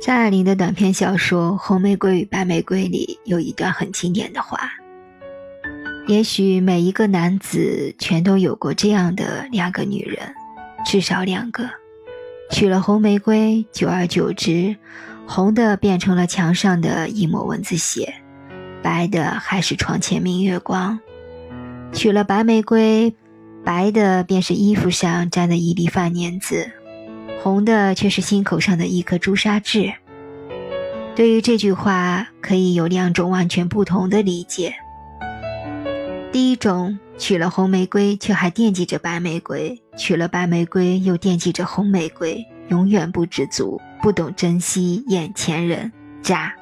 张爱玲的短篇小说《红玫瑰与白玫瑰》里有一段很经典的话：“也许每一个男子全都有过这样的两个女人，至少两个。娶了红玫瑰，久而久之，红的变成了墙上的一抹蚊子血，白的还是床前明月光；娶了白玫瑰，白的便是衣服上沾的一粒饭粘子。”红的却是心口上的一颗朱砂痣。对于这句话，可以有两种完全不同的理解。第一种，娶了红玫瑰却还惦记着白玫瑰，娶了白玫瑰又惦记着红玫瑰，永远不知足，不懂珍惜眼前人，渣。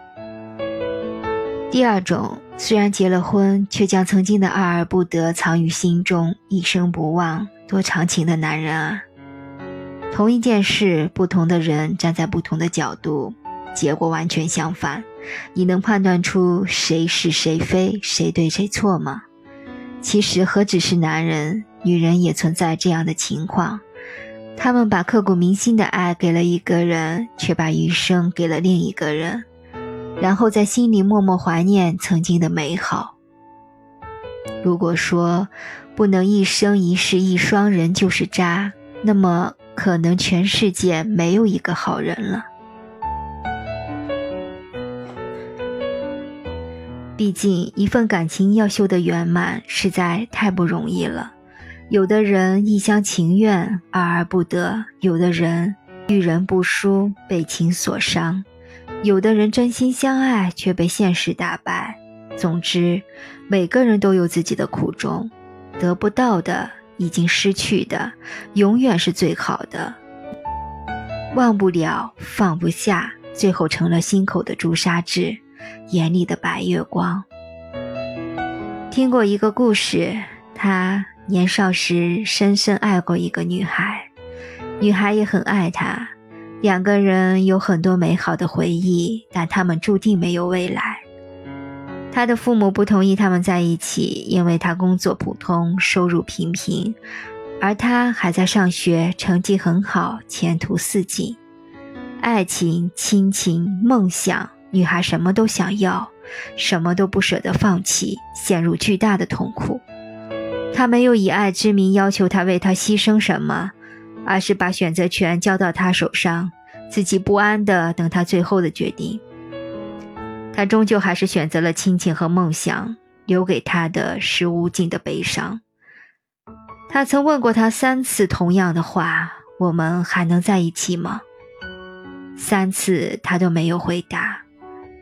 第二种，虽然结了婚，却将曾经的爱而不得藏于心中，一生不忘，多长情的男人啊！同一件事，不同的人站在不同的角度，结果完全相反。你能判断出谁是谁非，谁对谁错吗？其实何止是男人，女人也存在这样的情况。他们把刻骨铭心的爱给了一个人，却把余生给了另一个人，然后在心里默默怀念曾经的美好。如果说不能一生一世一双人就是渣，那么。可能全世界没有一个好人了。毕竟，一份感情要修得圆满，实在太不容易了。有的人一厢情愿，爱而不得；有的人遇人不淑，被情所伤；有的人真心相爱，却被现实打败。总之，每个人都有自己的苦衷，得不到的。已经失去的，永远是最好的。忘不了，放不下，最后成了心口的朱砂痣，眼里的白月光。听过一个故事，他年少时深深爱过一个女孩，女孩也很爱他，两个人有很多美好的回忆，但他们注定没有未来。他的父母不同意他们在一起，因为他工作普通，收入平平，而他还在上学，成绩很好，前途似锦。爱情、亲情、梦想，女孩什么都想要，什么都不舍得放弃，陷入巨大的痛苦。他没有以爱之名要求他为他牺牲什么，而是把选择权交到他手上，自己不安的等他最后的决定。他终究还是选择了亲情和梦想，留给他的是无尽的悲伤。他曾问过他三次同样的话：“我们还能在一起吗？”三次他都没有回答，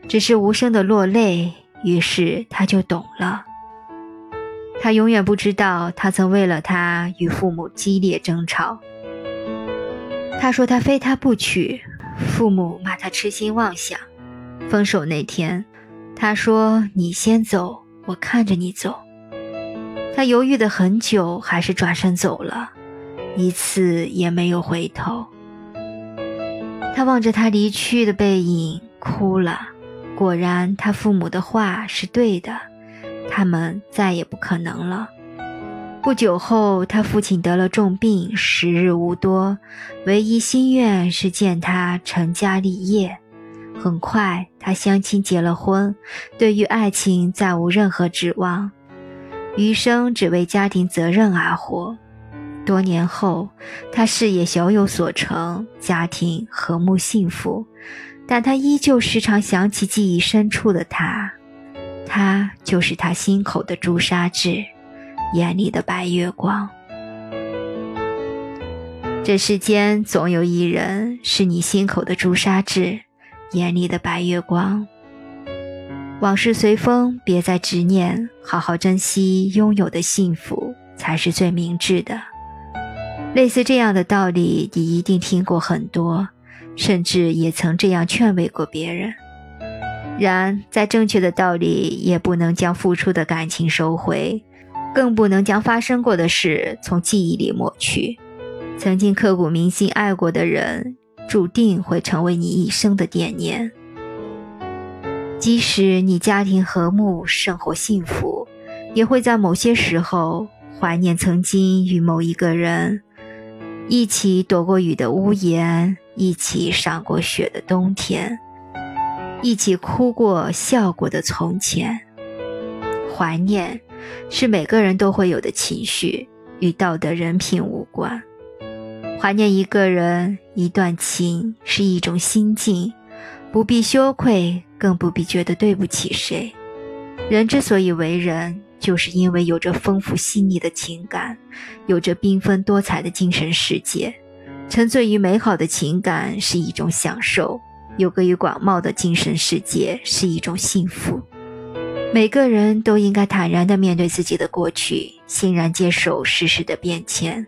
只是无声的落泪。于是他就懂了。他永远不知道，他曾为了他与父母激烈争吵。他说他非他不娶，父母骂他痴心妄想。分手那天，他说：“你先走，我看着你走。”他犹豫的很久，还是转身走了，一次也没有回头。他望着他离去的背影，哭了。果然，他父母的话是对的，他们再也不可能了。不久后，他父亲得了重病，时日无多，唯一心愿是见他成家立业。很快，他相亲结了婚，对于爱情再无任何指望，余生只为家庭责任而活。多年后，他事业小有所成，家庭和睦幸福，但他依旧时常想起记忆深处的他，他就是他心口的朱砂痣，眼里的白月光。这世间总有一人是你心口的朱砂痣。眼里的白月光，往事随风，别再执念，好好珍惜拥有的幸福，才是最明智的。类似这样的道理，你一定听过很多，甚至也曾这样劝慰过别人。然，再正确的道理，也不能将付出的感情收回，更不能将发生过的事从记忆里抹去。曾经刻骨铭心爱过的人。注定会成为你一生的惦念。即使你家庭和睦，生活幸福，也会在某些时候怀念曾经与某一个人一起躲过雨的屋檐，一起赏过雪的冬天，一起哭过、笑过的从前。怀念是每个人都会有的情绪，与道德人品无关。怀念一个人、一段情是一种心境，不必羞愧，更不必觉得对不起谁。人之所以为人，就是因为有着丰富细腻的情感，有着缤纷多彩的精神世界。沉醉于美好的情感是一种享受，有个于广袤的精神世界是一种幸福。每个人都应该坦然地面对自己的过去，欣然接受世事的变迁，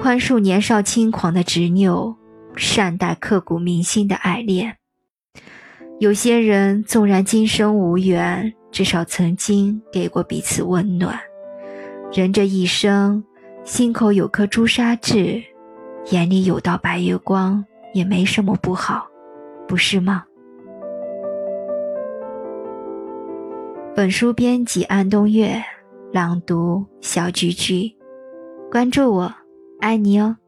宽恕年少轻狂的执拗，善待刻骨铭心的爱恋。有些人纵然今生无缘，至少曾经给过彼此温暖。人这一生，心口有颗朱砂痣。眼里有道白月光，也没什么不好，不是吗？本书编辑安东月，朗读小菊菊，关注我，爱你哦。